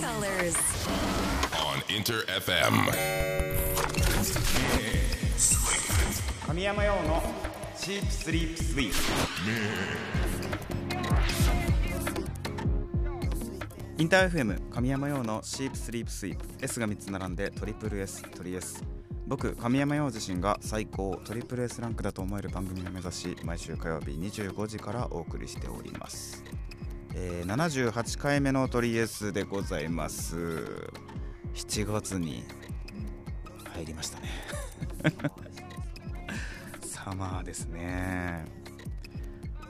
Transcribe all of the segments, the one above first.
colors. on Inter FM. 神山用のシープスリープスイープインター FM 神山用のシープスリープスイープ S が3つ並んでトリプル S トリ S 僕神山用自身が最高トリプル S ランクだと思える番組を目指し毎週火曜日25時からお送りしております、えー78回目のトリ S でございます。7月に入りましたね。サマーですね。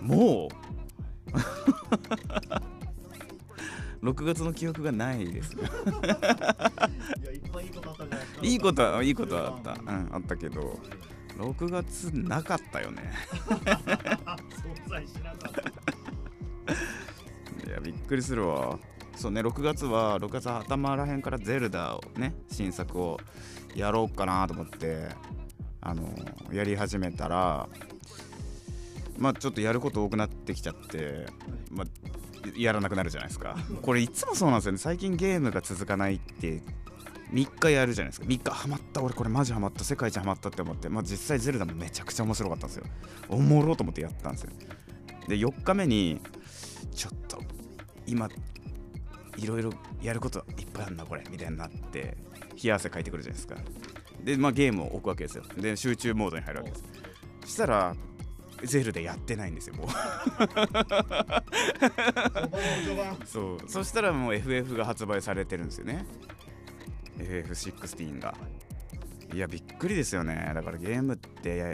もう。6月の記憶がないです。ねいいことはいいことはあった、うん、あったけど6月なかったよね びっくりするわ。そうね6月は6月頭らへんからゼルダをね新作をやろうかなと思ってあのやり始めたらまあちょっとやること多くなってきちゃって、まあ、やらなくなるじゃないですか。これいつもそうなんですよね。最近ゲームが続かないって3日やるじゃないですか。3日ハマった俺これマジハマった世界一ハマったって思って、まあ、実際ゼルダもめちゃくちゃ面白かったんですよ。おもろと思ってやったんですよ。で4日目にちょっと今いろいろやることいっぱいあるなこれみたいになって冷や汗かいてくるじゃないですか。でまあゲームを置くわけですよ。で集中モードに入るわけです。そしたらゼルでやってないんですよもう。そう。そしたらもう FF が発売されてるんですよね。FF16 が。いやびっくりですよね。だからゲームってや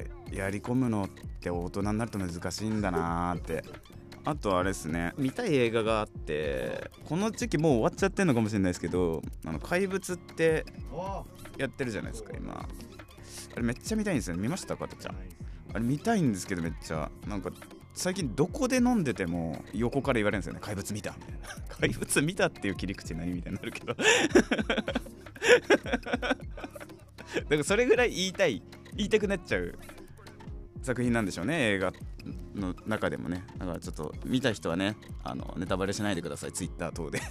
やり込むのって大人になると難しいんだなーってあとあれですね。見たい映画があってこの時期もう終わっちゃってるのかもしれないですけど「あの怪物」ってやってるじゃないですか今。あれめっちゃ見たいんですよ。ね見ました？かたちゃん。あれ見たいんですけどめっちゃ。なんか最近どこで飲んでても横から言われるんですよね。怪物見たみたいな。怪物見たっていう切り口何みたいになるけど。だからそれぐらい言いたい言いたくなっちゃう作品なんでしょうね映画。の中でもねだからちょっと見た人はねあのネタバレしないでくださいツイッター等で。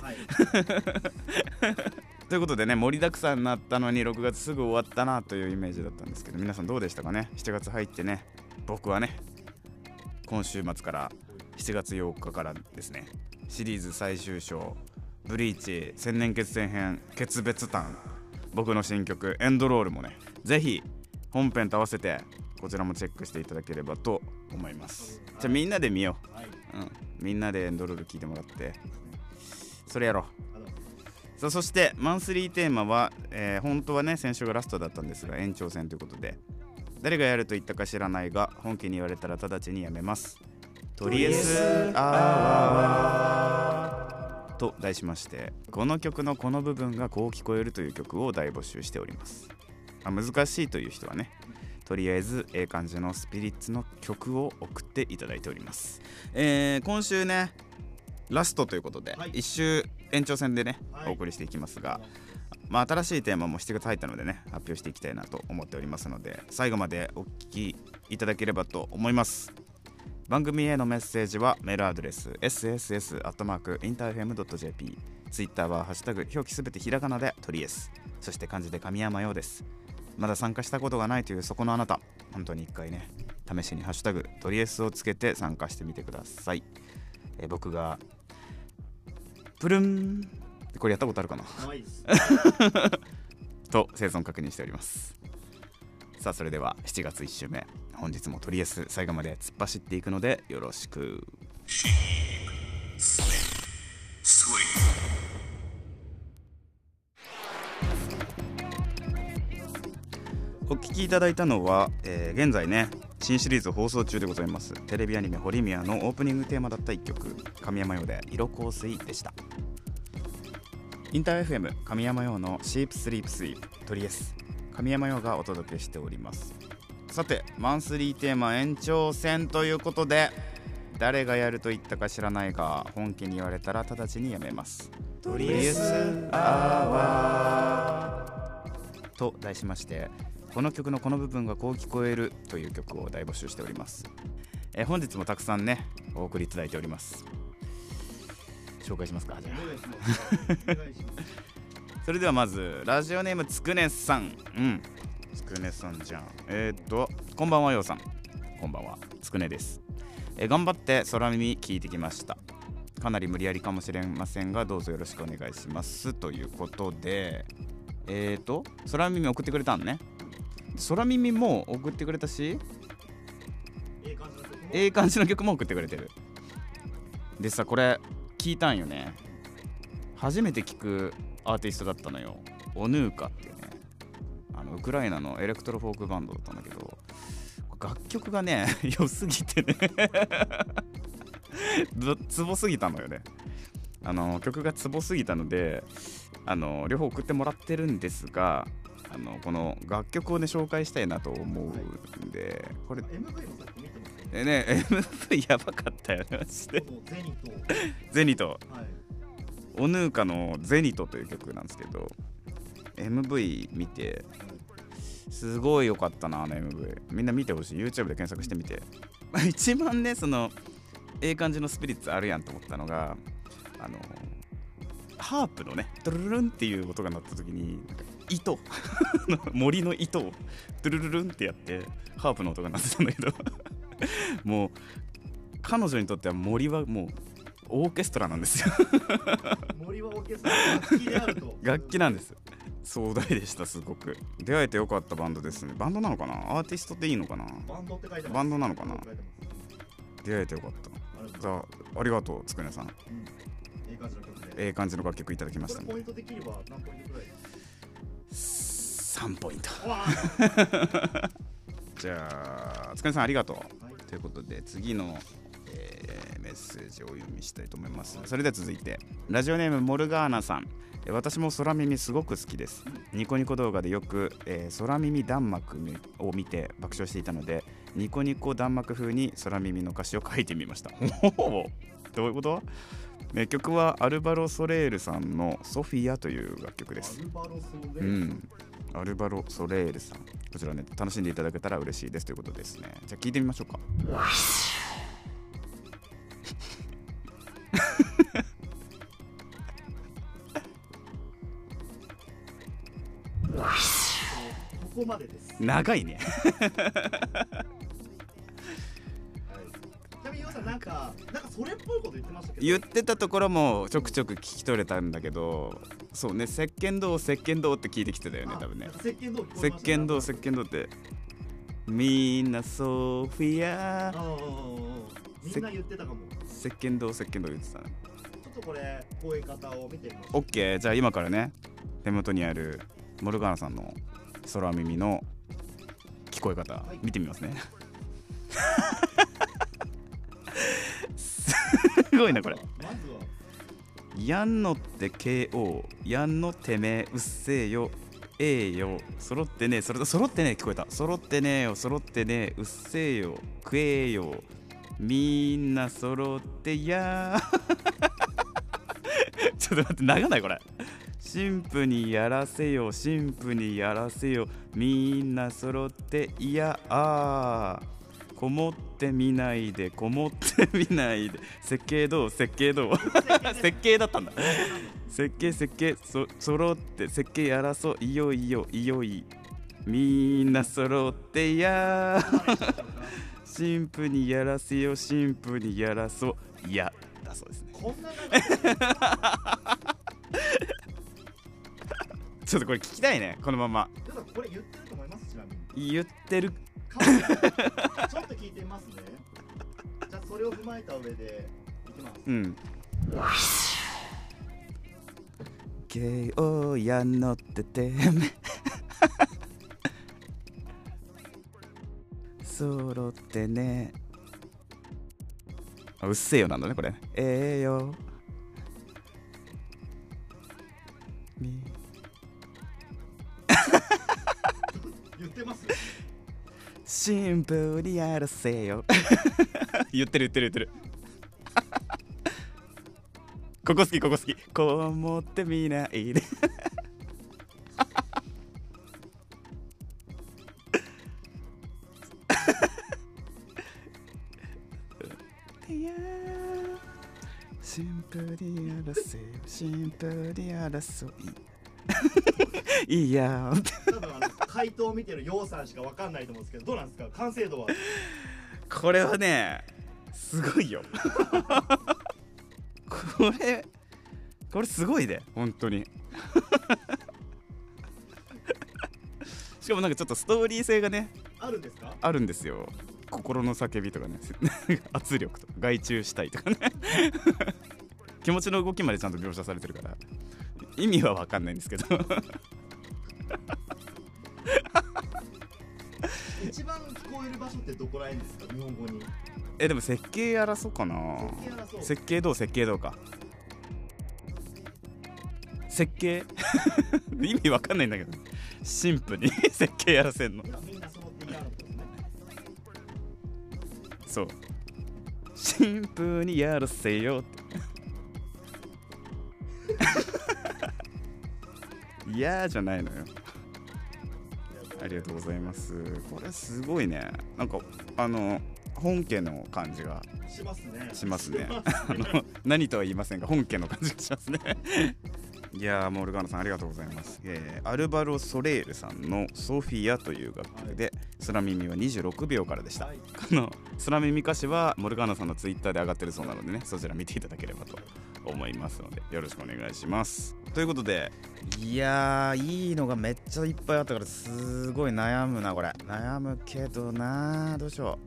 ということでね盛りだくさんになったのに6月すぐ終わったなというイメージだったんですけど皆さんどうでしたかね？7月入ってね僕はね今週末から7月8日からですねシリーズ最終章「ブリーチ千年決戦編決別譚」僕の新曲「エンドロール」もねぜひ本編と合わせてこちらもチェックしていただければと思います。じゃあみんなで見よう、うん、みんなでエンドロール聞いてもらって。それやろう。さあそしてマンスリーテーマは、えー本当はね先週がラストだったんですが延長戦ということで。誰がやると言ったか知らないが本気に言われたら直ちにやめます。とりあえずあーと題しましてこの曲のこの部分がこう聞こえるという曲を大募集しております、まあ難しいという人はねとりあえずええ感じのスピリッツの曲を送っていただいております、えー今週ねラストということで、はい。一周延長戦でね、はい。お送りしていきますが、まあ、新しいテーマも7月入ったのでね発表していきたいなと思っておりますので最後までお聞きいただければと思います。番組へのメッセージはメールアドレス sss.interfm.jp ツイッターは「ハッシュタグ表記すべてひらがなでトリエスそして漢字で神山ようですまだ参加したことがないというそこのあなた。本当に一回ね試しに「ハッシュタグトリエス」をつけて参加してみてください、えー僕がプルン。これやったことあるかな？と生存確認しております。さあそれでは7月1週目。本日もとりあえず最後まで突っ走っていくのでよろしくお聞きいただいたのは、えー現在ね新シリーズ放送中でございます。テレビアニメ「ホリミア」のオープニングテーマだった一曲神山用で「色香水」でした。インター FM 神山用のシープスリープスイープトリエス。神山用がお届けしております。さてマンスリーテーマ延長戦ということで誰がやると言ったか知らないが本気に言われたら直ちにやめます。トリエスアワー。と題しましてこの曲のこの部分がこう聞こえるという曲を大募集しております、えー本日もたくさんねお送りいただいております。紹介しますかじゃあ。それではまずラジオネームつくねさん。うん。つくねさんじゃん。えー、っとこんばんはようさん。こんばんは。つくねです。えー頑張って空耳聞いてきました。かなり無理やりかもしれませんがどうぞよろしくお願いします。ということでえー、と空耳送ってくれたんね空耳も送ってくれたしええ感じの曲も？送ってくれてる。でさこれ聞いたんよね。初めて聞くアーティストだったのよ。 ONUKA っていうね。あのウクライナのエレクトロフォークバンドだったんだけど楽曲がね 良すぎてね。どツボすぎたのよね。あの曲がツボすぎたのであの両方送ってもらってるんですがあのこの楽曲をね紹介したいなと思うんでこれね MV やばかったよねマジで。ゼニとゼニト。はいオヌーカの「ゼニト」という曲なんですけど MV 見てすごい良かったなあの MV みんな見てほしい。YouTube で検索してみて。一番ねそのええ感じのスピリッツあるやんと思ったのがあのハープのねドゥルルルンっていう音が鳴った時に糸。森の糸をドゥルルルンってやってハープの音が鳴ってたんだけど。もう彼女にとっては森はもうオーケストラなんですよ。森はオーケストラ楽器であると。楽器なんです。壮大でしたすごく。出会えてよかったバンドですね。バンドなのかな？アーティストっていいのかな？バンドって書いてバンドなのかな？出会えてよかった。ありがとう。ございじゃあありがとうつくねさん。うん。ええ感じの楽曲いただきましたね。ポイントできれば何ポイントくらい3ポイント。じゃあつくねさんありがとう。はいということで次の、えーメッセージをお読みしたいと思います。それでは続いてラジオネームモルガーナさん。えー私も空耳すごく好きです。ニコニコ動画でよく、えー空耳弾幕を見て爆笑していたのでニコニコ弾幕風に空耳の歌詞を書いてみました。どういうこと？えー曲はアルバロ・ソレールさんの「ソフィア」という楽曲です。アルバロソレうん、アルバロ・ソレールさん。こちらね楽しんでいただけたら嬉しいですということですね。じゃあ聞いてみましょうか。ここまでです。長いね。はい。ちなみにヨウさんなんかそれっぽいこと言ってましたけど。言ってたところもちょくちょく聞き取れたんだけどそうね石鹸道石鹸道って聞いてきてたよねあ多分ね。石鹸道聞こ石鹸道石鹸道って。みんなソフィア。みんな言ってたかも。石鹸道石鹸道言ってたねちょっとこれ声方を見てみましょう。OK じゃあ今からね手元にあるモルガーナさんの空耳の聞こえ方はい。見てみますね、す ごいなこれ。やんのって KO やんのてめえうっせえよええよ揃ってねそれ揃ってね聞こえた。揃ってねえよ揃ってねうっせえよ食えよみんな揃ってや ちょっと待って長ないこれ。神父にやらせよ神父にやらせよみんな揃っていやあこもってみないでこもってみないで。設計どう？設計どう？設計だったんだ。設計設計そ揃って設計やらそう。いよいよいよいみんな揃ってや神父にやらせよ神父にやらそう。いやだそうですね。こんな ちょっとこれ聞きたいね。このまま。言ってると思いますちょっと聞いてみますね。じゃあそれを踏まえた上でいきます。うん。ゲオやのっててめ。揃ってね。あうっせえよなんだねこれ。ええよ。み。言ってますシンプルにやらせよ。言ってる言ってる言ってる。ここ好きここ好き。こう思ってみないで。シンプルに争いシンプルに争い いいやー多分あの回答を見てるようさんしかわかんないと思うんですけどどうなんですか？完成度は？これはねすごいよ。これこれすごいで本当に。しかもなんかちょっとストーリー性がねあるんですか？あるんですよ。心の叫びとかね圧力とか外注したいとかね。気持ちの動きまでちゃんと描写されてるから意味は分かんないんですけど。一番聞こえる場所ってどこら辺ですか？日本語に。えでも設計やらそうかな。設計どう設計どうか。設計？意味わかんないんだけど。シンプルに 設計やらせんのそう。シンプルにやらせよっていやーじゃないのよ。ありがとうございます。これすごいね。なんかあの本家の感じが。しますね。しますね。しあの何とは言いませんが本家の感じがしますね。いやーモルガーナさんありがとうございます、えーアルバロ・ソレールさんの「ソフィア」という楽曲で空耳は26秒からでした、はい。この空耳歌詞はモルガーナさんのツイッターで上がってるそうなのでねそちら見ていただければと思いますのでよろしくお願いします。ということでいやーいいのがめっちゃいっぱいあったからすごい悩むなこれ。悩むけどなどうしよ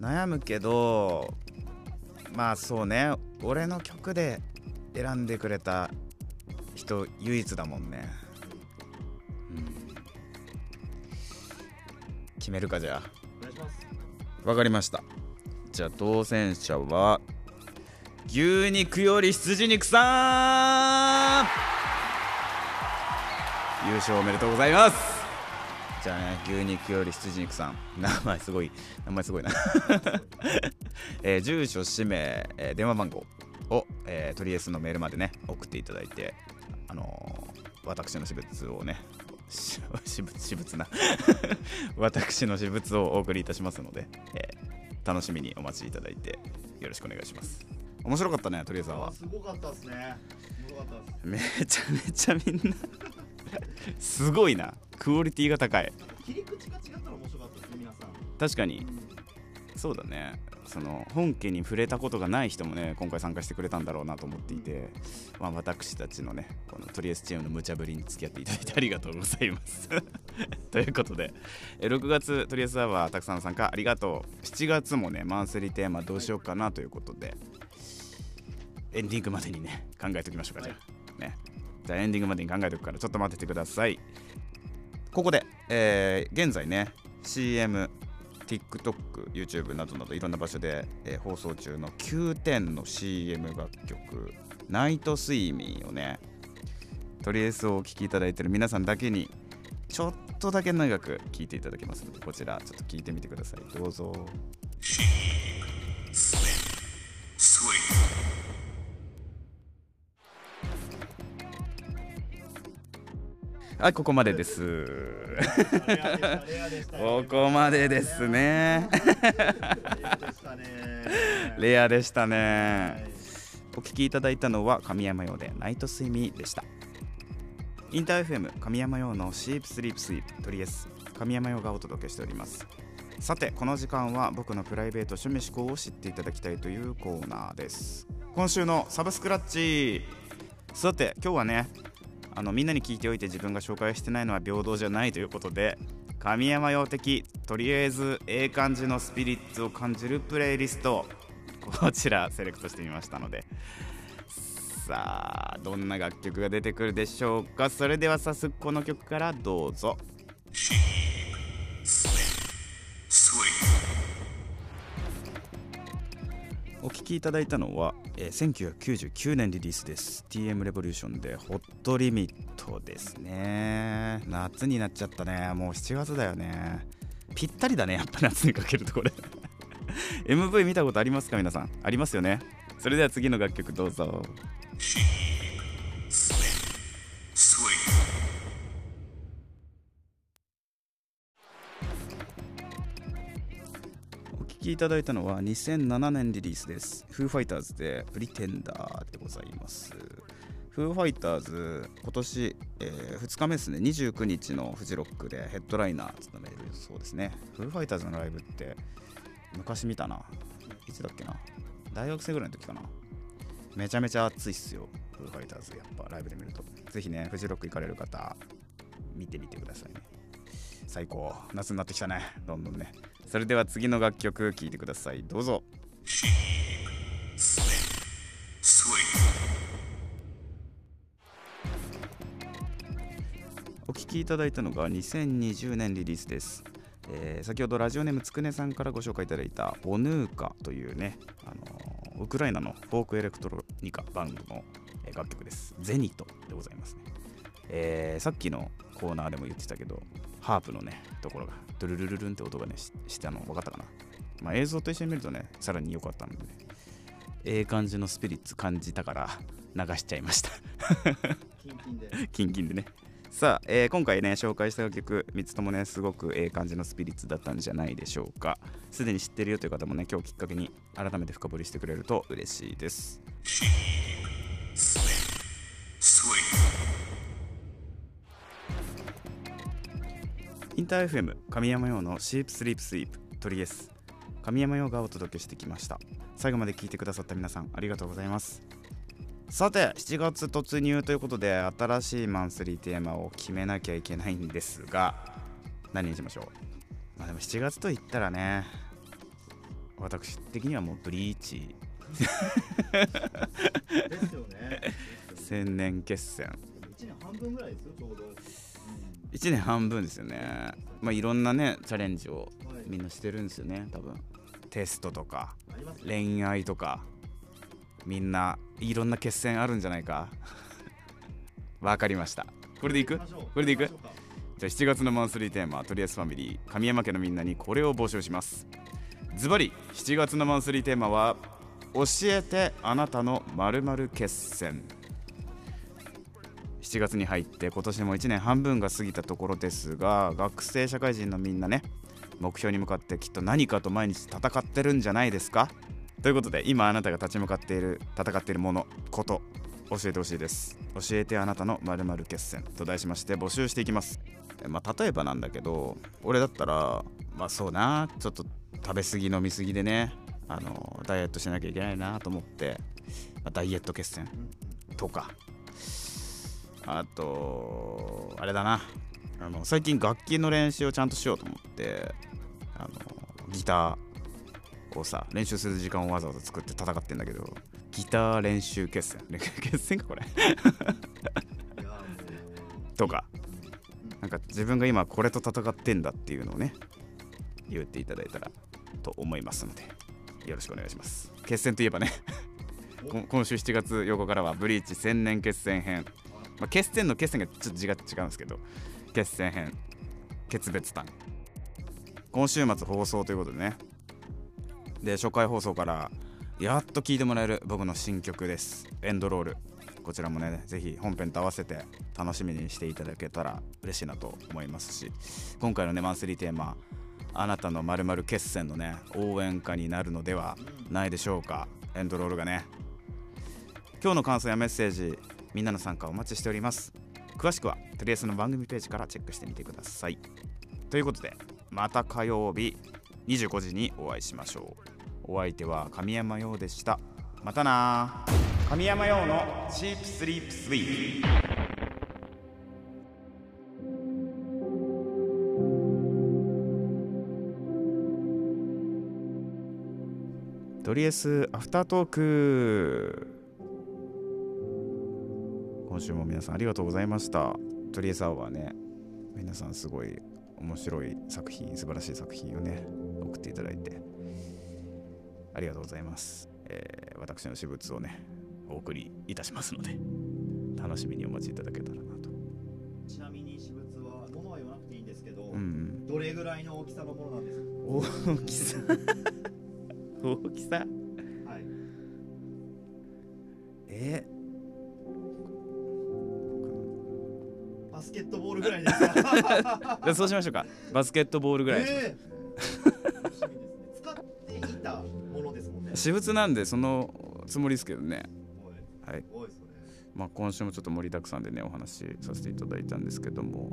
う。悩むけどまあそうね。俺の曲で選んでくれた人唯一だもんね、うん、決めるかじゃあ。わかりました。じゃあ当選者は牛肉より羊肉さん。優勝おめでとうございます。じゃあね牛肉より羊肉さん。名前すごい名前すごいな、えー住所氏名、えー電話番号を、えー、トリエスのメールまでね送っていただいてあのー私の私物をね 私物私物な。私の私物をお送りいたしますので、えー楽しみにお待ちいただいてよろしくお願いします。面白かったねトリエさんは。あすごかったですね。めちゃめちゃみんなすごいな。クオリティが高い。切り口が違ったら面白かったですね皆さん。確かに。そうだね。その本家に触れたことがない人もね今回参加してくれたんだろうなと思っていて、まあ、私たちのねこのトリエスチームの無茶ぶりに付き合っていただいてありがとうございます。ということで。え6月トリエスアワーたくさんの参加ありがとう。7月もねマンスリーテーマどうしようかなということでエンディングまでにね考えておきましょうかじゃあ。ね。じゃあエンディングまでに考えておくからちょっと待っててください。ここで、えー現在ね CM TikTok、YouTube などなどいろんな場所で、えー放送中の9点の CM 楽曲「ナイトスイミー」をねとりあえずお聴きいただいてる皆さんだけにちょっとだけ長く聴いていただけますのでこちらちょっと聞いてみてください。どうぞはいここまでです。ここまでですね。レアでしたね。レアでしたはねい。お聞きいただいたのは神山用でナイトスイミーでした。インター FM 神山用のシープスリープスイープトリエス神山用がお届けしております。さてこの時間は僕のプライベート趣味思考を知っていただきたいというコーナーです。今週のサブスクラッチ。さて今日はねあのみんなに聞いておいて自分が紹介してないのは平等じゃないということで神山用的とりあえずええ感じのスピリッツを感じるプレイリストこちらセレクトしてみましたので。さあどんな楽曲が出てくるでしょうか。それでは早速この曲からどうぞ。聴きいただいたのは、えー1999年リリースです TM レボリューションでホットリミットですね。夏になっちゃったね。もう7月だよね。ぴったりだね。やっぱ夏にかけるとこれ MV 見たことありますか？皆さん。ありますよね。それでは次の楽曲どうぞ。きいただいたのは2007年リリースです。フーファイターズでプリテンダーでございます。フーファイターズ、今年、え2日目ですね、29日のフジロックでヘッドライナー務めるそうですね。フーファイターズのライブって昔見たな。いつだっけな。大学生ぐらいの時かな。めちゃめちゃ熱いっすよ。フーファイターズ、やっぱライブで見ると。ぜひね、フジロック行かれる方、見てみてくださいね。最高。夏になってきたね。どんどんね。それでは次の楽曲聴いてください。どうぞ。お聴きいただいたのが2020年リリースです。えー先ほどラジオネームつくねさんからご紹介いただいた ONUKA というね、あのーウクライナのフォークエレクトロニカバンドの楽曲です。ゼニトでございますね。えーさっきのコーナーでも言ってたけど、ハープのね、ところがドゥルルルルンって音がね、ししたの分かったかな？まあ、映像と一緒に見るとね、さらに良かったのでね、ええ感じのスピリッツ感じたから流しちゃいました。キンキンで キンキンでね。さあ、えー今回ね、紹介した曲、3つともね、すごくええ感じのスピリッツだったんじゃないでしょうか。すでに知ってるよという方もね、今日きっかけに改めて深掘りしてくれると嬉しいです。インター FM 神山用のシープスリープスイープトリエス神山用がお届けしてきました。最後まで聞いてくださった皆さんありがとうございます。さて7月突入ということで新しいマンスリーテーマを決めなきゃいけないんですが何にしましょう？まあでも7月と言ったらね私的にはもうブリーチ。ですよね。千年決戦。1年半分ぐらいですよちょうど、うん1年半分ですよね。まあいろんなねチャレンジをみんなしてるんですよね多分。テストとか恋愛とかみんないろんな決戦あるんじゃないか。わかりました。これでいく？これでいく？じゃあ7月のマンスリーテーマとりあえずファミリー神山家のみんなにこれを募集します。ズバリ7月のマンスリーテーマは教えてあなたの〇〇決戦。7月に入って今年も1年半分が過ぎたところですが学生社会人のみんなね目標に向かってきっと何かと毎日戦ってるんじゃないですか？ということで今あなたが立ち向かっている戦っているものこと教えてほしいです。教えてあなたの〇〇決戦。と題しまして募集していきます。えまあ例えばなんだけど俺だったらまあそうなちょっと食べ過ぎ飲み過ぎでねあのダイエットしなきゃいけないなと思って、まあダイエット決戦とかあとあれだな。あの最近楽器の練習をちゃんとしようと思ってあのギターをさ練習する時間をわざわざ作って戦ってんだけどギター練習決戦。決戦かこれ。とかなんか自分が今これと戦ってんだっていうのをね言っていただいたらと思いますのでよろしくお願いします。決戦といえばね 今週7月8日からはブリーチ千年決戦編、まあ、決戦の決戦がちょっと字が違うんですけど決戦編決別単今週末放送ということでね。で初回放送からやっと聴いてもらえる僕の新曲です。エンドロール。こちらもねぜひ本編と合わせて楽しみにしていただけたら嬉しいなと思いますし。今回のねマンスリーテーマあなたの〇〇決戦のね応援歌になるのではないでしょうか。エンドロールがね。今日の感想やメッセージみんなの参加お待ちしております。詳しくはとりあえずの番組ページからチェックしてみてください。ということでまた火曜日25時にお会いしましょう。お相手は神山陽でした。またな神山陽のチープスリープスイーとりあえずアフタートーク。今週も皆さんありがとうございました。とりあえずアワーね皆さんすごい面白い作品素晴らしい作品をね送っていただいてありがとうございます、えー私の私物をねお送りいたしますので楽しみにお待ちいただけたらなと。ちなみに私物は物は言わなくていいんですけど、うん。どれぐらいの大きさのものなんですか？大きさ？大きさ？ゃあそうしましょうか。バスケットボールぐらいええ楽しみですね。使って私物なんでそのつもりですけどね。はい。まあ、今週もちょっと盛りだくさんでねお話しさせていただいたんですけども。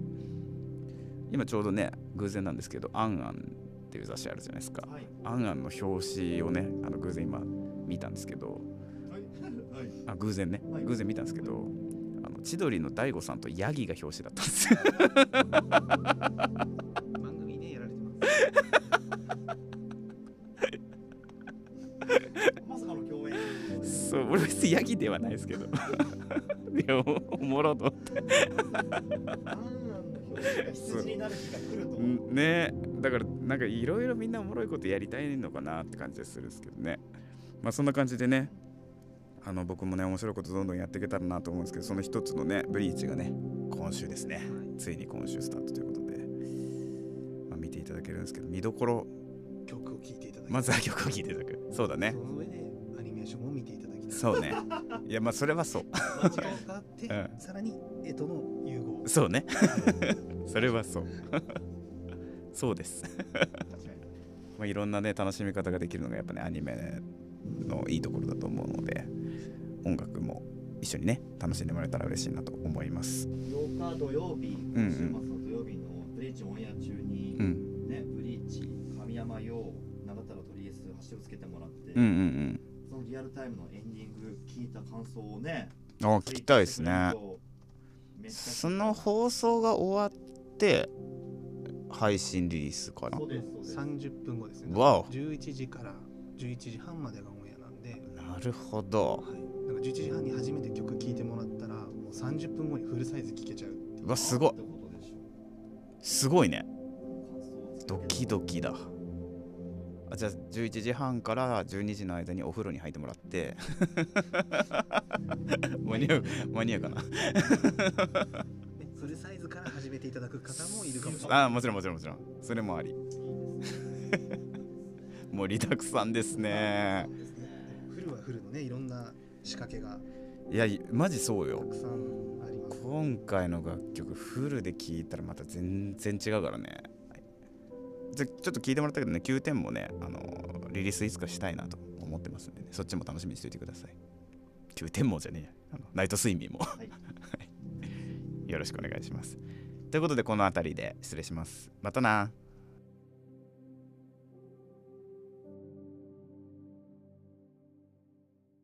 今ちょうどね偶然なんですけど「アンアン」っていう雑誌あるじゃないですか。はい「アンアン」の表紙をねあの偶然今見たんですけど。あ偶然ね。はい。偶然見たんですけど千鳥の大悟さんとヤギが表紙だったんです。よ番組でやられてます。まさかの共演そう俺別にヤギではないですけど。いやおおもろと思って。ねだからなんかいろいろみんなおもろいことやりたいのかなって感じでするんですけどね。まあそんな感じでねあの僕もね面白いことどんどんやっていけたらなと思うんですけどその一つのねブリーチがね今週ですね。ついに今週スタートということで、まあ、見ていただけるんですけど見どころ曲を聴いていただきまずは曲を聴いていただく。そうだね。その上でアニメーションも見ていただきたい。そうね。いやまあそれはそう。時間があって、うん。さらに絵との融合。そうね。それはそう。そうです。まあ、いろんなね楽しみ方ができるのがやっぱねアニメのいいところだと思うので。今音楽も一緒にね楽しんでもらえたら嬉しいなと思います。8日土曜日、週末の土曜日のブリーチオンエア中に、うん。ね、ブリーチ、神山陽、長田らとりあえずハッシュタグつけてもらって、うんうんそのリアルタイムのエンディング聞いた感想をね、うんあ聞きたいですね。その放送が終わって配信リリースかな？そうですそうです。30分後ですね。わお。11時から11時半までがオンエアなんで、なるほど。はい、か11時半に初めて曲聴いてもらったらもう30分後にフルサイズ聴けちゃうううわすごい。すごいね。ドキドキだ。あじゃあ11時半から12時の間にお風呂に入ってもらって。間に合う間に合うかな。ねフルサイズから始めていただく方もいるかもしれない。あもちろんもちろんもちろん。それもあり。盛りだくさんですね。フルはフルのねいろんな仕掛けがいやいマジそうよ。たくさんあります。今回の楽曲フルで聴いたらまた全然違うからね。はいじゃちょっと聞いてもらったけどね9点もねあのリリースいつかしたいなと思ってますんでね。そっちも楽しみにしておいてください。9点もじゃねえや。あのナイト睡眠も、はい。よろしくお願いします。ということでこの辺りで失礼します。またな